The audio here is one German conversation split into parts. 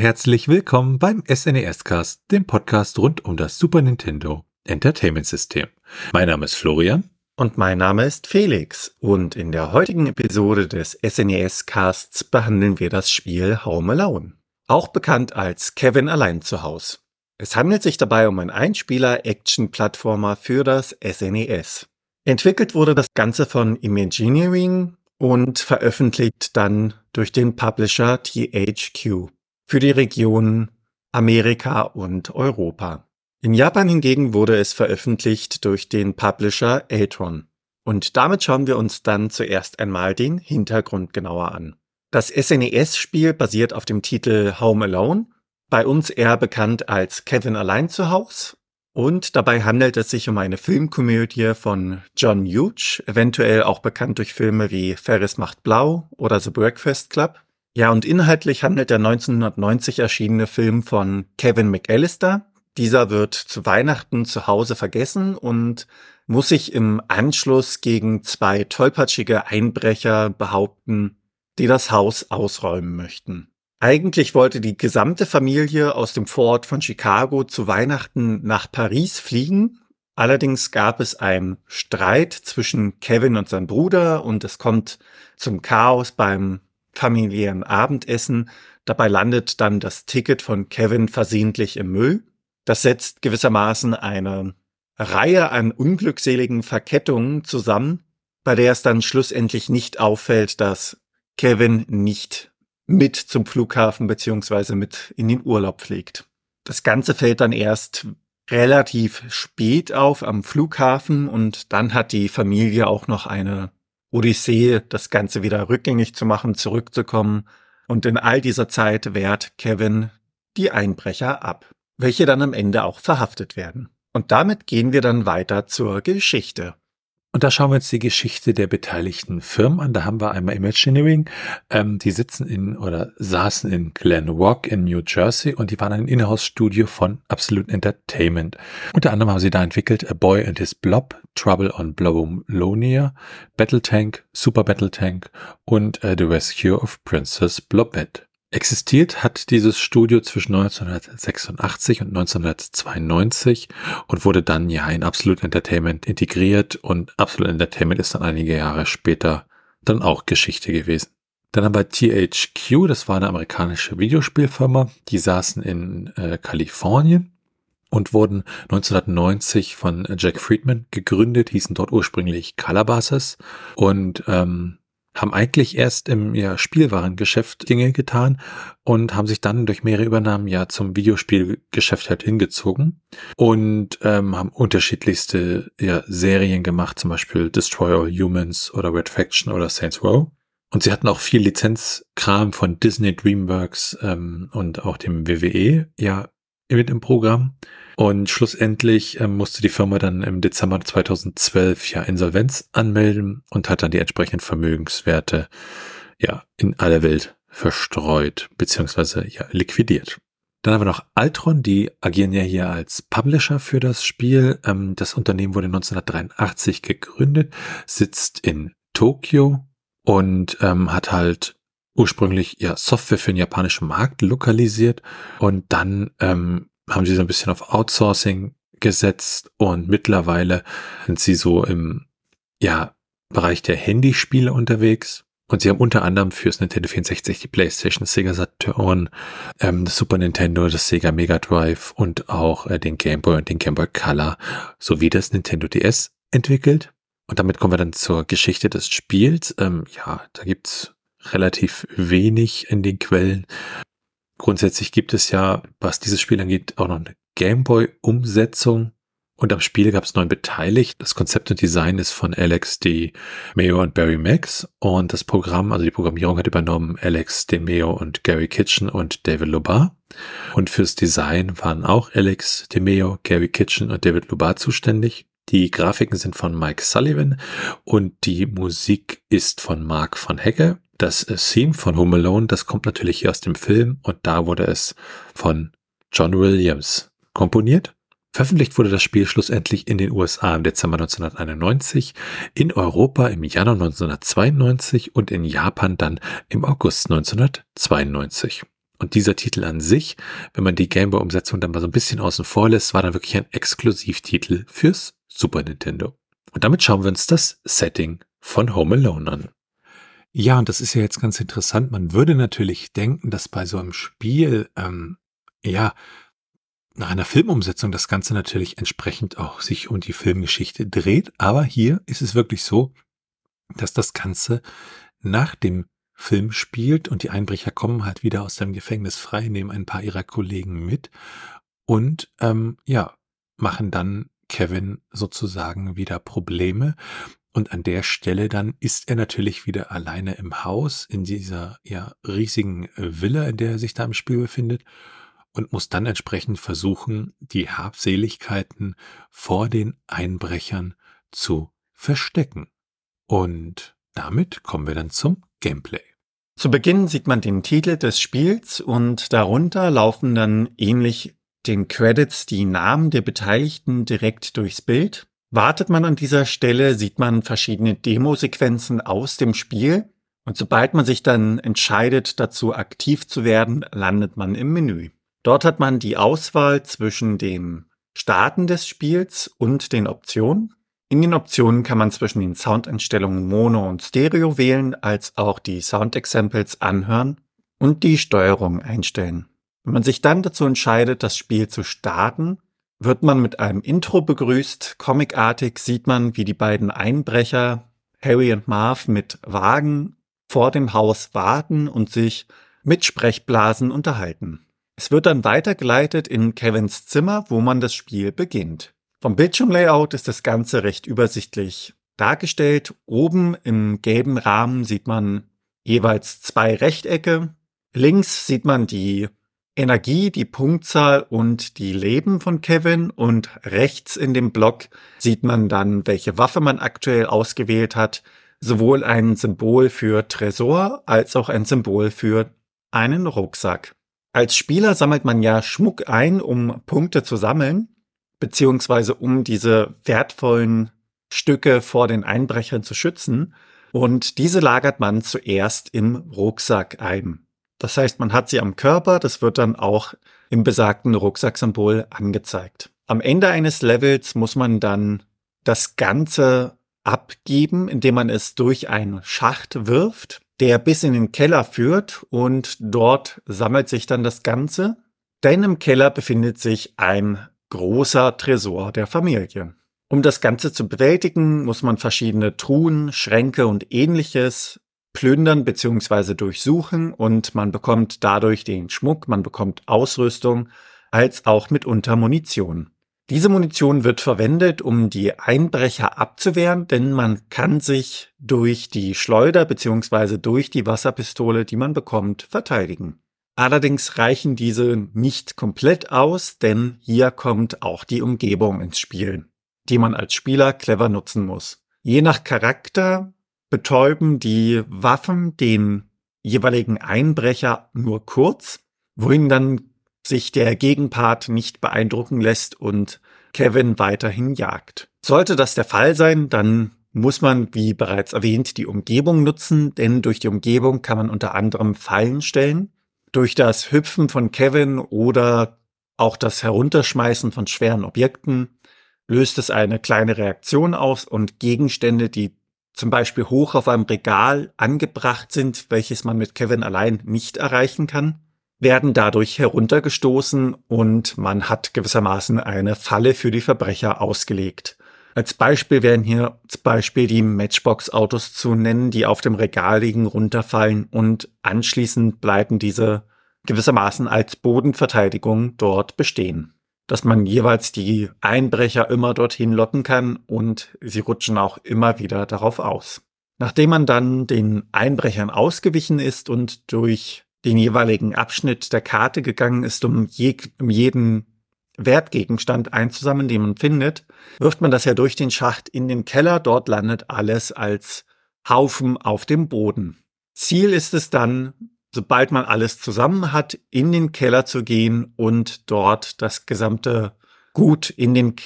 Herzlich willkommen beim SNES Cast, dem Podcast rund um das Super Nintendo Entertainment System. Mein Name ist Florian. Und mein Name ist Felix. Und in der heutigen Episode des SNES Casts behandeln wir das Spiel Home Alone. Auch bekannt als Kevin allein zu Haus. Es handelt sich dabei um einen Einspieler-Action-Plattformer für das SNES. Entwickelt wurde das Ganze von Imagineering und veröffentlicht dann durch den Publisher THQ für die Region Amerika und Europa. In Japan hingegen wurde es veröffentlicht durch den Publisher Eltron. Und damit schauen wir uns dann zuerst einmal den Hintergrund genauer an. Das SNES-Spiel basiert auf dem Titel Home Alone bei uns eher bekannt als Kevin allein zu Haus. Und dabei handelt es sich um eine Filmkomödie von John Hughes, eventuell auch bekannt durch Filme wie Ferris macht blau oder The Breakfast Club. Ja, und inhaltlich handelt der 1990 erschienene Film von Kevin McAllister. Dieser wird zu Weihnachten zu Hause vergessen und muss sich im Anschluss gegen zwei tollpatschige Einbrecher behaupten, die das Haus ausräumen möchten. Eigentlich wollte die gesamte Familie aus dem Vorort von Chicago zu Weihnachten nach Paris fliegen. Allerdings gab es einen Streit zwischen Kevin und seinem Bruder und es kommt zum Chaos beim familiären Abendessen. Dabei landet dann das Ticket von Kevin versehentlich im Müll. Das setzt gewissermaßen eine Reihe an unglückseligen Verkettungen zusammen, bei der es dann schlussendlich nicht auffällt, dass Kevin nicht mit zum Flughafen beziehungsweise mit in den Urlaub fliegt. Das Ganze fällt dann erst relativ spät auf am Flughafen und dann hat die Familie auch noch eine Odyssee, das Ganze wieder rückgängig zu machen, zurückzukommen. Und in all dieser Zeit wehrt Kevin die Einbrecher ab, welche dann am Ende auch verhaftet werden. Und damit gehen wir dann weiter zur Geschichte. Und da schauen wir uns die Geschichte der beteiligten Firmen an. Da haben wir einmal Imagineering. Ähm, die sitzen in oder saßen in Glen Rock in New Jersey und die waren ein Inhouse-Studio von Absolute Entertainment. Unter anderem haben sie da entwickelt A Boy and His Blob, Trouble on Blobolonia, Battle Tank, Super Battle Tank und uh, The Rescue of Princess Blobette. Existiert hat dieses Studio zwischen 1986 und 1992 und wurde dann ja in Absolute Entertainment integriert und Absolute Entertainment ist dann einige Jahre später dann auch Geschichte gewesen. Dann haben wir THQ, das war eine amerikanische Videospielfirma, die saßen in äh, Kalifornien und wurden 1990 von Jack Friedman gegründet, hießen dort ursprünglich Calabasas und ähm, haben eigentlich erst im ja, Spielwarengeschäft Dinge getan und haben sich dann durch mehrere Übernahmen ja zum Videospielgeschäft halt hingezogen und ähm, haben unterschiedlichste ja, Serien gemacht, zum Beispiel Destroy All Humans oder Red Faction oder Saints Row. Und sie hatten auch viel Lizenzkram von Disney, DreamWorks ähm, und auch dem WWE ja mit im Programm. Und schlussendlich ähm, musste die Firma dann im Dezember 2012 ja Insolvenz anmelden und hat dann die entsprechenden Vermögenswerte ja in aller Welt verstreut beziehungsweise ja liquidiert. Dann haben wir noch Altron, die agieren ja hier als Publisher für das Spiel. Ähm, das Unternehmen wurde 1983 gegründet, sitzt in Tokio und ähm, hat halt ursprünglich ja Software für den japanischen Markt lokalisiert und dann ähm, haben sie so ein bisschen auf Outsourcing gesetzt und mittlerweile sind sie so im ja, Bereich der Handyspiele unterwegs. Und sie haben unter anderem fürs Nintendo 64 die PlayStation, Sega Saturn, ähm, das Super Nintendo, das Sega Mega Drive und auch äh, den Game Boy und den Game Boy Color sowie das Nintendo DS entwickelt. Und damit kommen wir dann zur Geschichte des Spiels. Ähm, ja, da gibt's relativ wenig in den Quellen. Grundsätzlich gibt es ja, was dieses Spiel angeht, auch noch eine Gameboy-Umsetzung. Und am Spiel gab es neun beteiligt. Das Konzept und Design ist von Alex D. Mayo und Barry Max. Und das Programm, also die Programmierung hat übernommen Alex D. Mayo und Gary Kitchen und David Lobar. Und fürs Design waren auch Alex D. Mayo, Gary Kitchen und David Lobar zuständig. Die Grafiken sind von Mike Sullivan und die Musik ist von Mark von Hecke. Das Theme von Home Alone, das kommt natürlich hier aus dem Film und da wurde es von John Williams komponiert. Veröffentlicht wurde das Spiel schlussendlich in den USA im Dezember 1991, in Europa im Januar 1992 und in Japan dann im August 1992. Und dieser Titel an sich, wenn man die Gameboy-Umsetzung dann mal so ein bisschen außen vor lässt, war dann wirklich ein Exklusivtitel fürs Super Nintendo. Und damit schauen wir uns das Setting von Home Alone an. Ja, und das ist ja jetzt ganz interessant. Man würde natürlich denken, dass bei so einem Spiel, ähm, ja, nach einer Filmumsetzung das Ganze natürlich entsprechend auch sich um die Filmgeschichte dreht. Aber hier ist es wirklich so, dass das Ganze nach dem Film spielt und die Einbrecher kommen halt wieder aus dem Gefängnis frei, nehmen ein paar ihrer Kollegen mit und ähm, ja, machen dann Kevin sozusagen wieder Probleme. Und an der Stelle dann ist er natürlich wieder alleine im Haus, in dieser ja riesigen äh, Villa, in der er sich da im Spiel befindet und muss dann entsprechend versuchen, die Habseligkeiten vor den Einbrechern zu verstecken. Und damit kommen wir dann zum Gameplay. Zu Beginn sieht man den Titel des Spiels und darunter laufen dann ähnlich den Credits die Namen der Beteiligten direkt durchs Bild. Wartet man an dieser Stelle, sieht man verschiedene Demosequenzen aus dem Spiel und sobald man sich dann entscheidet, dazu aktiv zu werden, landet man im Menü. Dort hat man die Auswahl zwischen dem Starten des Spiels und den Optionen. In den Optionen kann man zwischen den Soundeinstellungen Mono und Stereo wählen, als auch die Sound-Examples anhören und die Steuerung einstellen. Wenn man sich dann dazu entscheidet, das Spiel zu starten, wird man mit einem Intro begrüßt. Comicartig sieht man, wie die beiden Einbrecher, Harry und Marv, mit Wagen vor dem Haus warten und sich mit Sprechblasen unterhalten. Es wird dann weitergeleitet in Kevins Zimmer, wo man das Spiel beginnt. Vom Bildschirmlayout ist das Ganze recht übersichtlich dargestellt. Oben im gelben Rahmen sieht man jeweils zwei Rechtecke. Links sieht man die Energie, die Punktzahl und die Leben von Kevin und rechts in dem Block sieht man dann, welche Waffe man aktuell ausgewählt hat. Sowohl ein Symbol für Tresor als auch ein Symbol für einen Rucksack. Als Spieler sammelt man ja Schmuck ein, um Punkte zu sammeln, beziehungsweise um diese wertvollen Stücke vor den Einbrechern zu schützen. Und diese lagert man zuerst im Rucksack ein. Das heißt, man hat sie am Körper, das wird dann auch im besagten Rucksacksymbol angezeigt. Am Ende eines Levels muss man dann das Ganze abgeben, indem man es durch einen Schacht wirft der bis in den Keller führt und dort sammelt sich dann das Ganze. Denn im Keller befindet sich ein großer Tresor der Familie. Um das Ganze zu bewältigen, muss man verschiedene Truhen, Schränke und ähnliches plündern bzw. durchsuchen und man bekommt dadurch den Schmuck, man bekommt Ausrüstung als auch mitunter Munition. Diese Munition wird verwendet, um die Einbrecher abzuwehren, denn man kann sich durch die Schleuder bzw. durch die Wasserpistole, die man bekommt, verteidigen. Allerdings reichen diese nicht komplett aus, denn hier kommt auch die Umgebung ins Spiel, die man als Spieler clever nutzen muss. Je nach Charakter betäuben die Waffen den jeweiligen Einbrecher nur kurz, wohin dann sich der Gegenpart nicht beeindrucken lässt und Kevin weiterhin jagt. Sollte das der Fall sein, dann muss man, wie bereits erwähnt, die Umgebung nutzen, denn durch die Umgebung kann man unter anderem Fallen stellen. Durch das Hüpfen von Kevin oder auch das Herunterschmeißen von schweren Objekten löst es eine kleine Reaktion aus und Gegenstände, die zum Beispiel hoch auf einem Regal angebracht sind, welches man mit Kevin allein nicht erreichen kann, werden dadurch heruntergestoßen und man hat gewissermaßen eine Falle für die Verbrecher ausgelegt. Als Beispiel wären hier zum Beispiel die Matchbox-Autos zu nennen, die auf dem Regal liegen, runterfallen und anschließend bleiben diese gewissermaßen als Bodenverteidigung dort bestehen. Dass man jeweils die Einbrecher immer dorthin locken kann und sie rutschen auch immer wieder darauf aus. Nachdem man dann den Einbrechern ausgewichen ist und durch den jeweiligen Abschnitt der Karte gegangen ist, um, je, um jeden Wertgegenstand einzusammeln, den man findet, wirft man das ja durch den Schacht in den Keller. Dort landet alles als Haufen auf dem Boden. Ziel ist es dann, sobald man alles zusammen hat, in den Keller zu gehen und dort das gesamte Gut in den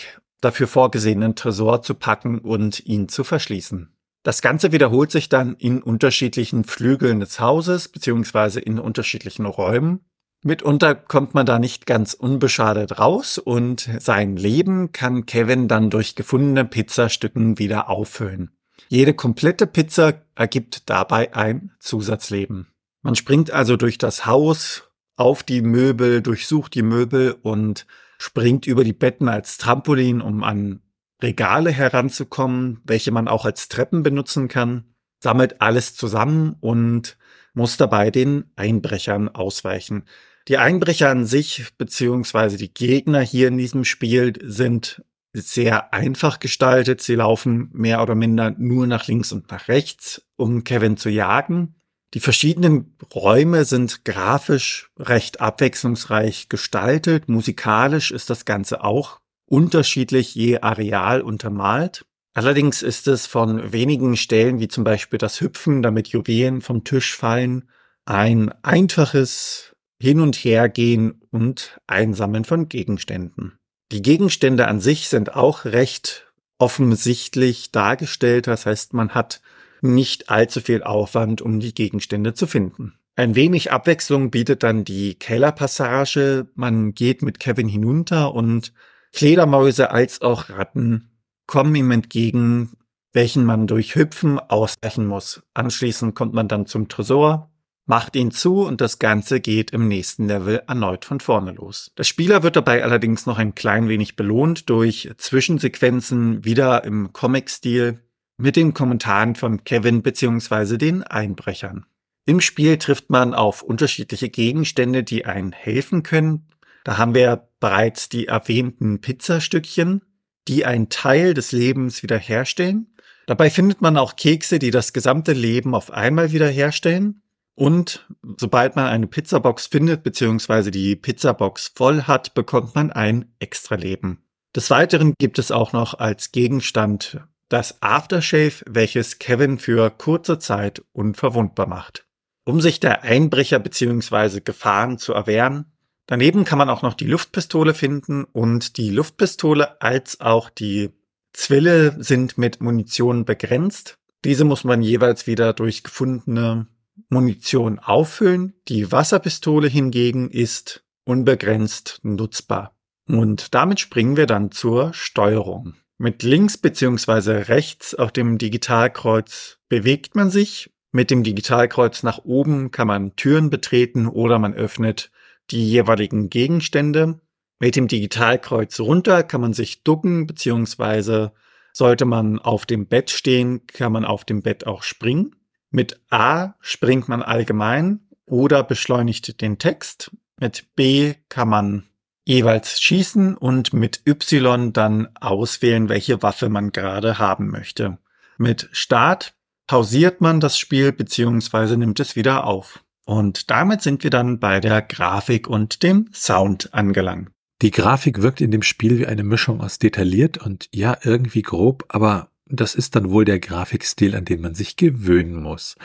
dafür vorgesehenen Tresor zu packen und ihn zu verschließen. Das Ganze wiederholt sich dann in unterschiedlichen Flügeln des Hauses beziehungsweise in unterschiedlichen Räumen. Mitunter kommt man da nicht ganz unbeschadet raus und sein Leben kann Kevin dann durch gefundene Pizzastücken wieder auffüllen. Jede komplette Pizza ergibt dabei ein Zusatzleben. Man springt also durch das Haus, auf die Möbel, durchsucht die Möbel und springt über die Betten als Trampolin, um an Regale heranzukommen, welche man auch als Treppen benutzen kann, sammelt alles zusammen und muss dabei den Einbrechern ausweichen. Die Einbrecher an sich, beziehungsweise die Gegner hier in diesem Spiel, sind sehr einfach gestaltet. Sie laufen mehr oder minder nur nach links und nach rechts, um Kevin zu jagen. Die verschiedenen Räume sind grafisch recht abwechslungsreich gestaltet. Musikalisch ist das Ganze auch unterschiedlich je Areal untermalt. Allerdings ist es von wenigen Stellen, wie zum Beispiel das Hüpfen, damit Juwelen vom Tisch fallen, ein einfaches hin und her gehen und Einsammeln von Gegenständen. Die Gegenstände an sich sind auch recht offensichtlich dargestellt. Das heißt, man hat nicht allzu viel Aufwand, um die Gegenstände zu finden. Ein wenig Abwechslung bietet dann die Kellerpassage. Man geht mit Kevin hinunter und Fledermäuse als auch Ratten kommen ihm entgegen, welchen man durch Hüpfen ausweichen muss. Anschließend kommt man dann zum Tresor, macht ihn zu und das Ganze geht im nächsten Level erneut von vorne los. Der Spieler wird dabei allerdings noch ein klein wenig belohnt durch Zwischensequenzen wieder im Comic-Stil mit den Kommentaren von Kevin bzw. den Einbrechern. Im Spiel trifft man auf unterschiedliche Gegenstände, die einen helfen können. Da haben wir bereits die erwähnten Pizzastückchen, die einen Teil des Lebens wiederherstellen. Dabei findet man auch Kekse, die das gesamte Leben auf einmal wiederherstellen. Und sobald man eine Pizzabox findet, beziehungsweise die Pizzabox voll hat, bekommt man ein Extra-Leben. Des Weiteren gibt es auch noch als Gegenstand das Aftershave, welches Kevin für kurze Zeit unverwundbar macht. Um sich der Einbrecher beziehungsweise Gefahren zu erwehren. Daneben kann man auch noch die Luftpistole finden und die Luftpistole als auch die Zwille sind mit Munition begrenzt. Diese muss man jeweils wieder durch gefundene Munition auffüllen. Die Wasserpistole hingegen ist unbegrenzt nutzbar. Und damit springen wir dann zur Steuerung. Mit links beziehungsweise rechts auf dem Digitalkreuz bewegt man sich. Mit dem Digitalkreuz nach oben kann man Türen betreten oder man öffnet die jeweiligen Gegenstände. Mit dem Digitalkreuz runter kann man sich ducken beziehungsweise sollte man auf dem Bett stehen, kann man auf dem Bett auch springen. Mit A springt man allgemein oder beschleunigt den Text. Mit B kann man jeweils schießen und mit Y dann auswählen, welche Waffe man gerade haben möchte. Mit Start pausiert man das Spiel bzw. nimmt es wieder auf. Und damit sind wir dann bei der Grafik und dem Sound angelangt. Die Grafik wirkt in dem Spiel wie eine Mischung aus detailliert und ja, irgendwie grob, aber das ist dann wohl der Grafikstil, an den man sich gewöhnen muss.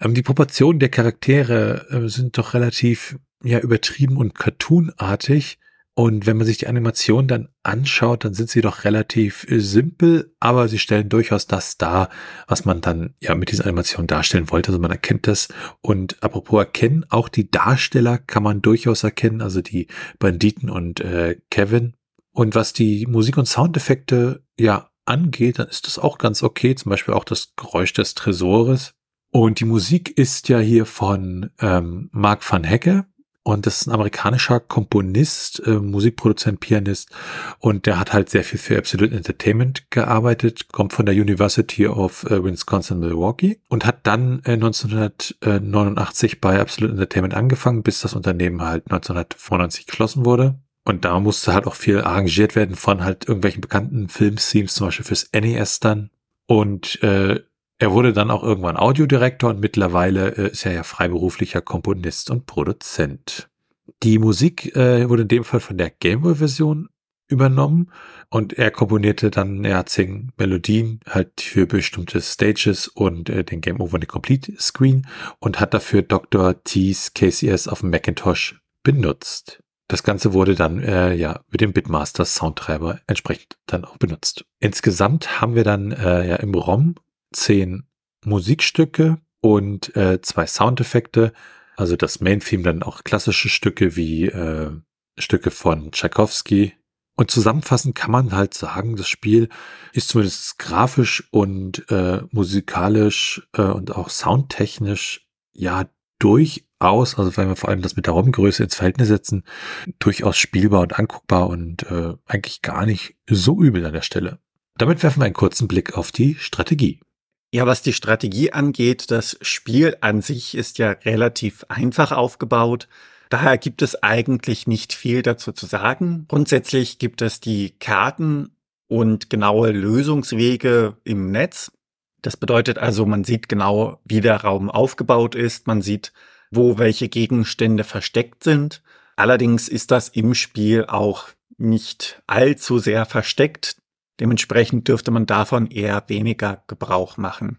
Ähm, die Proportionen der Charaktere äh, sind doch relativ ja übertrieben und cartoonartig. Und wenn man sich die Animation dann anschaut, dann sind sie doch relativ äh, simpel, aber sie stellen durchaus das dar, was man dann ja mit dieser Animation darstellen wollte. Also man erkennt das. Und apropos erkennen, auch die Darsteller kann man durchaus erkennen, also die Banditen und äh, Kevin. Und was die Musik- und Soundeffekte ja angeht, dann ist das auch ganz okay. Zum Beispiel auch das Geräusch des Tresores. Und die Musik ist ja hier von ähm, Mark van Hecke. Und das ist ein amerikanischer Komponist, äh, Musikproduzent, Pianist. Und der hat halt sehr viel für Absolute Entertainment gearbeitet, kommt von der University of äh, Wisconsin-Milwaukee und hat dann äh, 1989 bei Absolute Entertainment angefangen, bis das Unternehmen halt 1995 geschlossen wurde. Und da musste halt auch viel arrangiert werden von halt irgendwelchen bekannten Filmthemes, zum Beispiel fürs NES dann. Und äh, er wurde dann auch irgendwann Audiodirektor und mittlerweile äh, ist er ja freiberuflicher Komponist und Produzent. Die Musik äh, wurde in dem Fall von der Gameboy-Version übernommen und er komponierte dann, er hat zehn Melodien halt für bestimmte Stages und äh, den Game Over the Complete Screen und hat dafür Dr. T's KCS auf dem Macintosh benutzt. Das Ganze wurde dann äh, ja mit dem Bitmaster Soundtreiber entsprechend dann auch benutzt. Insgesamt haben wir dann äh, ja im ROM zehn Musikstücke und äh, zwei Soundeffekte. Also das Main-Theme dann auch klassische Stücke wie äh, Stücke von Tchaikovsky. Und zusammenfassend kann man halt sagen, das Spiel ist zumindest grafisch und äh, musikalisch äh, und auch soundtechnisch ja durchaus, also wenn wir vor allem das mit der Raumgröße ins Verhältnis setzen, durchaus spielbar und anguckbar und äh, eigentlich gar nicht so übel an der Stelle. Damit werfen wir einen kurzen Blick auf die Strategie. Ja, was die Strategie angeht, das Spiel an sich ist ja relativ einfach aufgebaut. Daher gibt es eigentlich nicht viel dazu zu sagen. Grundsätzlich gibt es die Karten und genaue Lösungswege im Netz. Das bedeutet also, man sieht genau, wie der Raum aufgebaut ist, man sieht, wo welche Gegenstände versteckt sind. Allerdings ist das im Spiel auch nicht allzu sehr versteckt. Dementsprechend dürfte man davon eher weniger Gebrauch machen.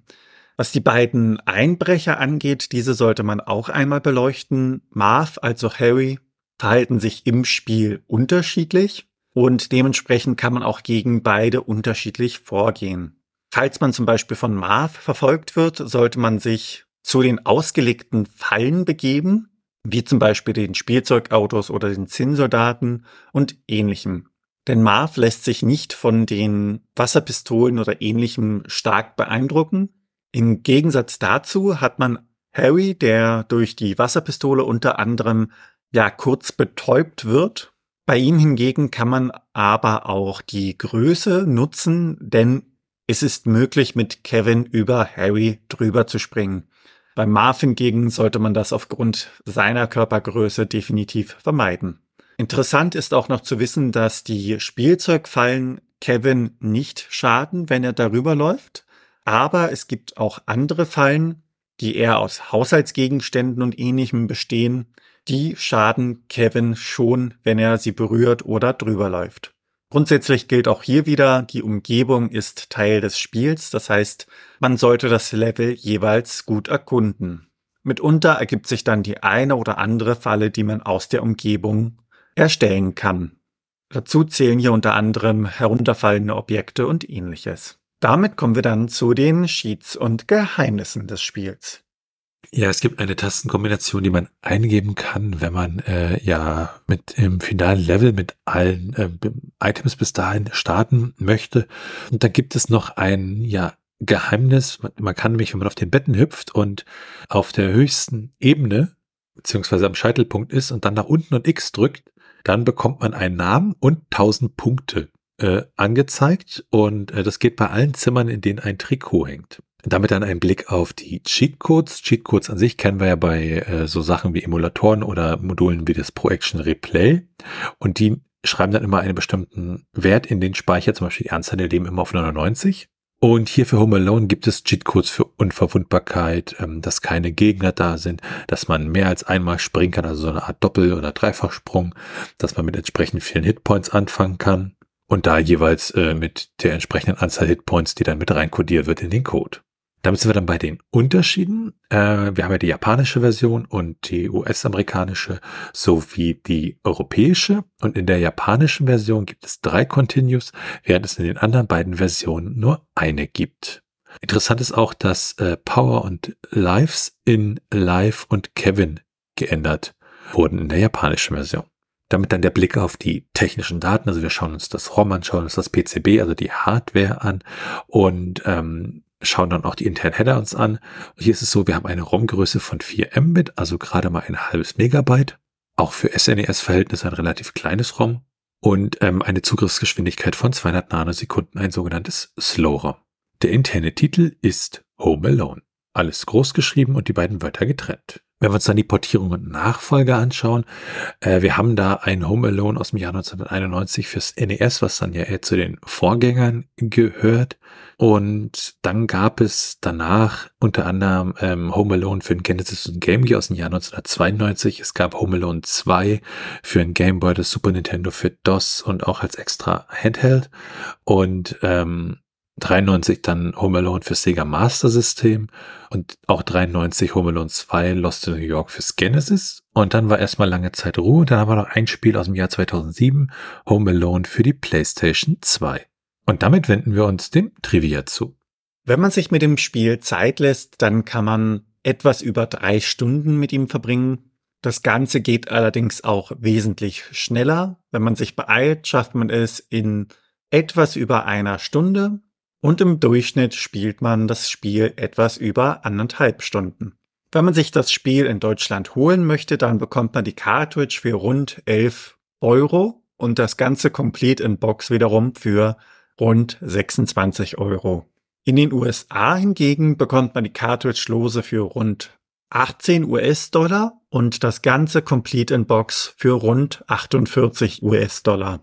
Was die beiden Einbrecher angeht, diese sollte man auch einmal beleuchten. Marv, also Harry, verhalten sich im Spiel unterschiedlich und dementsprechend kann man auch gegen beide unterschiedlich vorgehen. Falls man zum Beispiel von Marv verfolgt wird, sollte man sich zu den ausgelegten Fallen begeben, wie zum Beispiel den Spielzeugautos oder den Zinnsoldaten und ähnlichem. Denn Marv lässt sich nicht von den Wasserpistolen oder ähnlichem stark beeindrucken. Im Gegensatz dazu hat man Harry, der durch die Wasserpistole unter anderem ja kurz betäubt wird. Bei ihm hingegen kann man aber auch die Größe nutzen, denn es ist möglich, mit Kevin über Harry drüber zu springen. Bei Marv hingegen sollte man das aufgrund seiner Körpergröße definitiv vermeiden. Interessant ist auch noch zu wissen, dass die Spielzeugfallen Kevin nicht schaden, wenn er darüber läuft. Aber es gibt auch andere Fallen, die eher aus Haushaltsgegenständen und ähnlichem bestehen. Die schaden Kevin schon, wenn er sie berührt oder drüber läuft. Grundsätzlich gilt auch hier wieder, die Umgebung ist Teil des Spiels, das heißt, man sollte das Level jeweils gut erkunden. Mitunter ergibt sich dann die eine oder andere Falle, die man aus der Umgebung erstellen kann. Dazu zählen hier unter anderem herunterfallende Objekte und ähnliches. Damit kommen wir dann zu den Sheets und Geheimnissen des Spiels. Ja, es gibt eine Tastenkombination, die man eingeben kann, wenn man äh, ja mit im finalen Level mit allen äh, Items bis dahin starten möchte. Und da gibt es noch ein ja Geheimnis. Man, man kann nämlich, wenn man auf den Betten hüpft und auf der höchsten Ebene beziehungsweise am Scheitelpunkt ist und dann nach unten und X drückt, dann bekommt man einen Namen und 1000 Punkte äh, angezeigt und äh, das geht bei allen Zimmern, in denen ein Trikot hängt. Damit dann ein Blick auf die Cheatcodes. Cheatcodes an sich kennen wir ja bei äh, so Sachen wie Emulatoren oder Modulen wie das Pro Action Replay und die schreiben dann immer einen bestimmten Wert in den Speicher, zum Beispiel die Anzahl der Leben immer auf 99 und hier für Home Alone gibt es Cheatcodes für Unverwundbarkeit, ähm, dass keine Gegner da sind, dass man mehr als einmal springen kann, also so eine Art Doppel- oder Dreifachsprung, dass man mit entsprechend vielen Hitpoints anfangen kann und da jeweils äh, mit der entsprechenden Anzahl Hitpoints, die dann mit reinkodiert wird in den Code. Damit sind wir dann bei den Unterschieden. Äh, wir haben ja die japanische Version und die US-amerikanische sowie die europäische. Und in der japanischen Version gibt es drei Continues, während es in den anderen beiden Versionen nur eine gibt. Interessant ist auch, dass äh, Power und Lives in Live und Kevin geändert wurden in der japanischen Version. Damit dann der Blick auf die technischen Daten, also wir schauen uns das ROM an, schauen uns das PCB, also die Hardware an und ähm, schauen dann auch die internen Header uns an. Hier ist es so, wir haben eine ROM-Größe von 4 Mbit, also gerade mal ein halbes Megabyte. Auch für SNES-Verhältnisse ein relativ kleines ROM. Und ähm, eine Zugriffsgeschwindigkeit von 200 Nanosekunden, ein sogenanntes Slow ROM. Der interne Titel ist Home Alone. Alles groß geschrieben und die beiden Wörter getrennt. Wenn wir uns dann die Portierung und Nachfolger anschauen, äh, wir haben da ein Home Alone aus dem Jahr 1991 fürs NES, was dann ja eher zu den Vorgängern gehört. Und dann gab es danach unter anderem ähm, Home Alone für den Genesis und Game Gear aus dem Jahr 1992. Es gab Home Alone 2 für den Game Boy, das Super Nintendo für DOS und auch als extra Handheld. Und ähm, 93 dann Home Alone für Sega Master System und auch 93 Home Alone 2 Lost in New York fürs Genesis. Und dann war erstmal lange Zeit Ruhe. Dann haben noch ein Spiel aus dem Jahr 2007, Home Alone für die PlayStation 2. Und damit wenden wir uns dem Trivia zu. Wenn man sich mit dem Spiel Zeit lässt, dann kann man etwas über drei Stunden mit ihm verbringen. Das Ganze geht allerdings auch wesentlich schneller. Wenn man sich beeilt, schafft man es in etwas über einer Stunde und im Durchschnitt spielt man das Spiel etwas über anderthalb Stunden. Wenn man sich das Spiel in Deutschland holen möchte, dann bekommt man die Cartridge für rund 11 Euro und das Ganze komplett in Box wiederum für rund 26 Euro. In den USA hingegen bekommt man die Cartridge-Lose für rund 18 US-Dollar und das Ganze Complete in Box für rund 48 US-Dollar.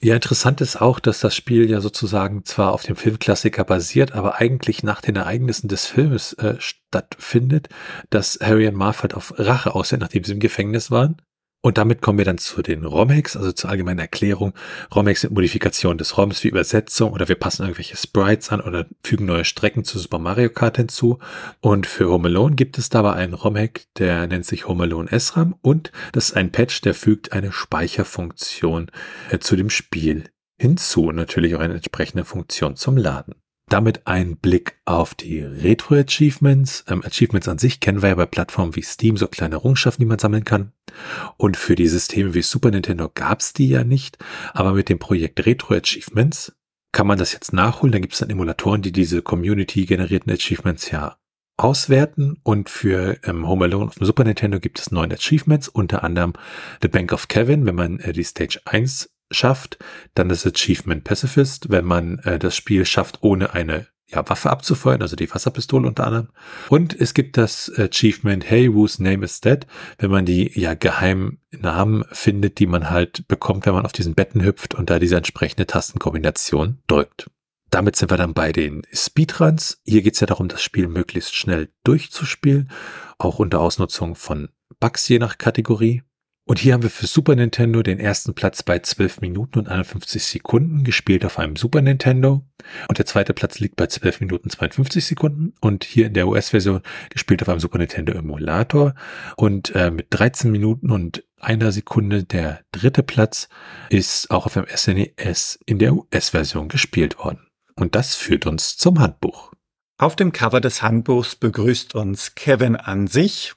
Ja, interessant ist auch, dass das Spiel ja sozusagen zwar auf dem Filmklassiker basiert, aber eigentlich nach den Ereignissen des Filmes äh, stattfindet, dass Harry und Marv halt auf Rache aussehen, nachdem sie im Gefängnis waren. Und damit kommen wir dann zu den ROMEX, also zur allgemeinen Erklärung. ROMEX sind Modifikationen des ROMs wie Übersetzung oder wir passen irgendwelche Sprites an oder fügen neue Strecken zu Super Mario Kart hinzu. Und für Home Alone gibt es dabei einen ROMhack, der nennt sich Home Alone SRAM und das ist ein Patch, der fügt eine Speicherfunktion äh, zu dem Spiel hinzu und natürlich auch eine entsprechende Funktion zum Laden. Damit ein Blick auf die Retro-Achievements. Ähm, Achievements an sich kennen wir ja bei Plattformen wie Steam, so kleine Errungenschaften, die man sammeln kann. Und für die Systeme wie Super Nintendo gab's die ja nicht. Aber mit dem Projekt Retro-Achievements kann man das jetzt nachholen. Da gibt's dann Emulatoren, die diese Community-generierten Achievements ja auswerten. Und für ähm, Home Alone auf dem Super Nintendo gibt es neun Achievements, unter anderem The Bank of Kevin, wenn man äh, die Stage 1 schafft, dann das Achievement Pacifist, wenn man äh, das Spiel schafft, ohne eine ja, Waffe abzufeuern, also die Wasserpistole unter anderem. Und es gibt das Achievement Hey, whose name is dead, wenn man die ja geheimen Namen findet, die man halt bekommt, wenn man auf diesen Betten hüpft und da diese entsprechende Tastenkombination drückt. Damit sind wir dann bei den Speedruns. Hier geht es ja darum, das Spiel möglichst schnell durchzuspielen, auch unter Ausnutzung von Bugs je nach Kategorie. Und hier haben wir für Super Nintendo den ersten Platz bei 12 Minuten und 51 Sekunden, gespielt auf einem Super Nintendo. Und der zweite Platz liegt bei 12 Minuten 52 Sekunden und hier in der US-Version gespielt auf einem Super Nintendo Emulator. Und äh, mit 13 Minuten und einer Sekunde der dritte Platz ist auch auf einem SNES e in der US-Version gespielt worden. Und das führt uns zum Handbuch. Auf dem Cover des Handbuchs begrüßt uns Kevin an sich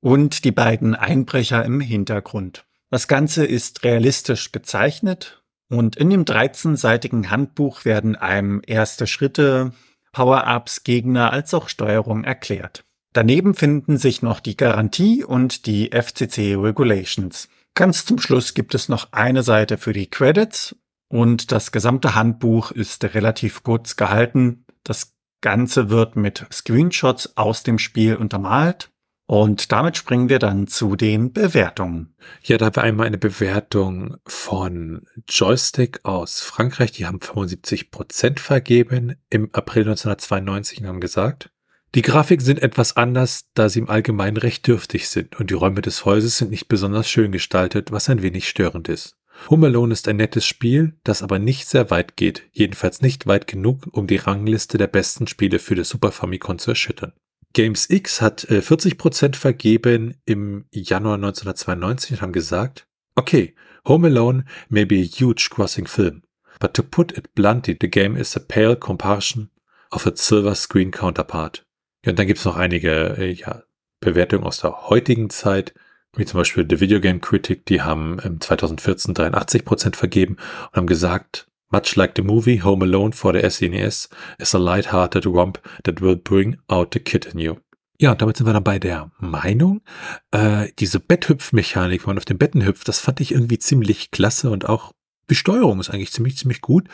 und die beiden Einbrecher im Hintergrund. Das Ganze ist realistisch gezeichnet und in dem 13-seitigen Handbuch werden einem erste Schritte, Power-Ups, Gegner als auch Steuerung erklärt. Daneben finden sich noch die Garantie und die FCC Regulations. Ganz zum Schluss gibt es noch eine Seite für die Credits und das gesamte Handbuch ist relativ kurz gehalten. Das Ganze wird mit Screenshots aus dem Spiel untermalt und damit springen wir dann zu den Bewertungen. Ja, da haben wir einmal eine Bewertung von Joystick aus Frankreich. Die haben 75 Prozent vergeben im April 1992 und haben gesagt, die Grafiken sind etwas anders, da sie im Allgemeinen recht dürftig sind und die Räume des Hauses sind nicht besonders schön gestaltet, was ein wenig störend ist. Home Alone ist ein nettes Spiel, das aber nicht sehr weit geht, jedenfalls nicht weit genug, um die Rangliste der besten Spiele für das Super Famicom zu erschüttern. Games X hat äh, 40% vergeben im Januar 1992 und haben gesagt, okay, Home Alone may be a huge crossing film, but to put it bluntly, the game is a pale comparison of its silver screen counterpart. Ja, und dann gibt's noch einige äh, ja, Bewertungen aus der heutigen Zeit, wie zum Beispiel The Video Game Critic, die haben im 2014 83% vergeben und haben gesagt, Much like the movie Home Alone for the SNES is a light-hearted romp that will bring out the kid in you. Ja, und damit sind wir dann bei der Meinung. Äh, diese Betthüpfmechanik, wenn man auf den Betten hüpft, das fand ich irgendwie ziemlich klasse und auch die Steuerung ist eigentlich ziemlich, ziemlich gut.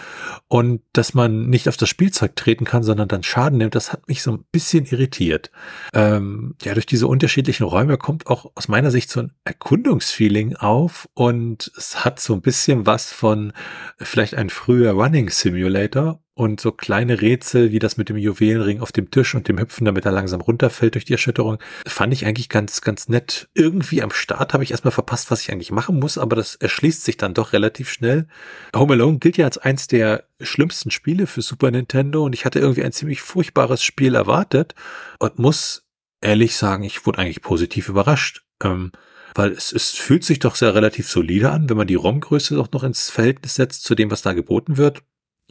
Und dass man nicht auf das Spielzeug treten kann, sondern dann Schaden nimmt, das hat mich so ein bisschen irritiert. Ähm, ja, durch diese unterschiedlichen Räume kommt auch aus meiner Sicht so ein Erkundungsfeeling auf und es hat so ein bisschen was von vielleicht ein früher Running Simulator und so kleine Rätsel wie das mit dem Juwelenring auf dem Tisch und dem Hüpfen, damit er langsam runterfällt durch die Erschütterung, fand ich eigentlich ganz, ganz nett. Irgendwie am Start habe ich erstmal verpasst, was ich eigentlich machen muss, aber das erschließt sich dann doch relativ schnell. Home Alone gilt ja als eins der schlimmsten Spiele für Super Nintendo und ich hatte irgendwie ein ziemlich furchtbares Spiel erwartet und muss ehrlich sagen, ich wurde eigentlich positiv überrascht. Ähm, weil es, es fühlt sich doch sehr relativ solide an, wenn man die ROM-Größe auch noch ins Verhältnis setzt zu dem, was da geboten wird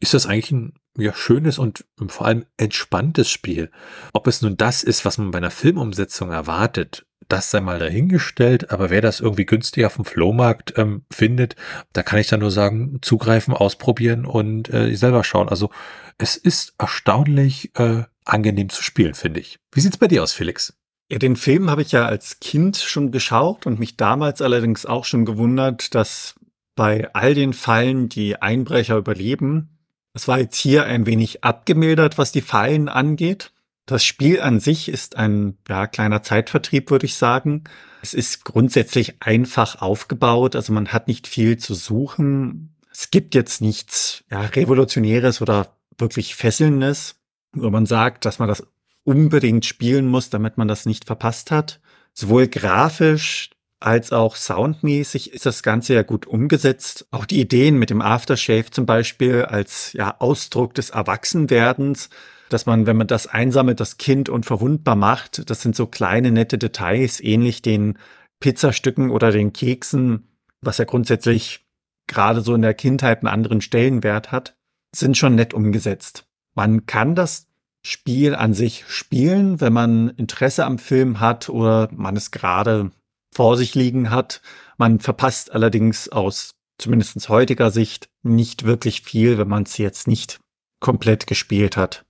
ist das eigentlich ein ja, schönes und vor allem entspanntes Spiel. Ob es nun das ist, was man bei einer Filmumsetzung erwartet, das sei mal dahingestellt, aber wer das irgendwie günstig auf dem Flohmarkt ähm, findet, da kann ich dann nur sagen, zugreifen, ausprobieren und äh, selber schauen. Also es ist erstaunlich äh, angenehm zu spielen, finde ich. Wie sieht's bei dir aus, Felix? Ja, den Film habe ich ja als Kind schon geschaut und mich damals allerdings auch schon gewundert, dass bei all den Fallen die Einbrecher überleben. Es war jetzt hier ein wenig abgemildert, was die Fallen angeht. Das Spiel an sich ist ein ja, kleiner Zeitvertrieb, würde ich sagen. Es ist grundsätzlich einfach aufgebaut, also man hat nicht viel zu suchen. Es gibt jetzt nichts ja, Revolutionäres oder wirklich Fesselndes, wo man sagt, dass man das unbedingt spielen muss, damit man das nicht verpasst hat. Sowohl grafisch als auch soundmäßig ist das Ganze ja gut umgesetzt. Auch die Ideen mit dem Aftershave zum Beispiel als ja Ausdruck des Erwachsenwerdens dass man, wenn man das einsammelt, das Kind unverwundbar macht, das sind so kleine nette Details, ähnlich den Pizzastücken oder den Keksen, was ja grundsätzlich gerade so in der Kindheit einen anderen Stellenwert hat, sind schon nett umgesetzt. Man kann das Spiel an sich spielen, wenn man Interesse am Film hat oder man es gerade vor sich liegen hat. Man verpasst allerdings aus zumindest heutiger Sicht nicht wirklich viel, wenn man es jetzt nicht komplett gespielt hat.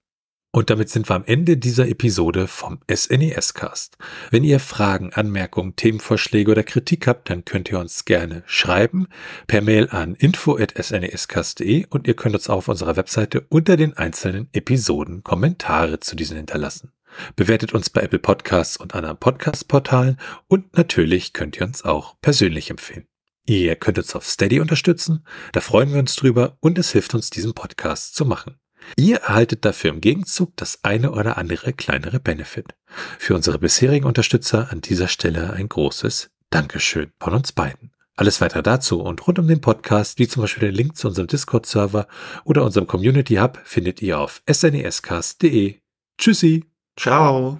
Und damit sind wir am Ende dieser Episode vom SNES Cast. Wenn ihr Fragen, Anmerkungen, Themenvorschläge oder Kritik habt, dann könnt ihr uns gerne schreiben per Mail an info@snescast.de und ihr könnt uns auf unserer Webseite unter den einzelnen Episoden Kommentare zu diesen hinterlassen. Bewertet uns bei Apple Podcasts und anderen Podcast-Portalen und natürlich könnt ihr uns auch persönlich empfehlen. Ihr könnt uns auf Steady unterstützen, da freuen wir uns drüber und es hilft uns, diesen Podcast zu machen. Ihr erhaltet dafür im Gegenzug das eine oder andere kleinere Benefit. Für unsere bisherigen Unterstützer an dieser Stelle ein großes Dankeschön von uns beiden. Alles weitere dazu und rund um den Podcast, wie zum Beispiel den Link zu unserem Discord-Server oder unserem Community Hub, findet ihr auf snescast.de. Tschüssi. Ciao.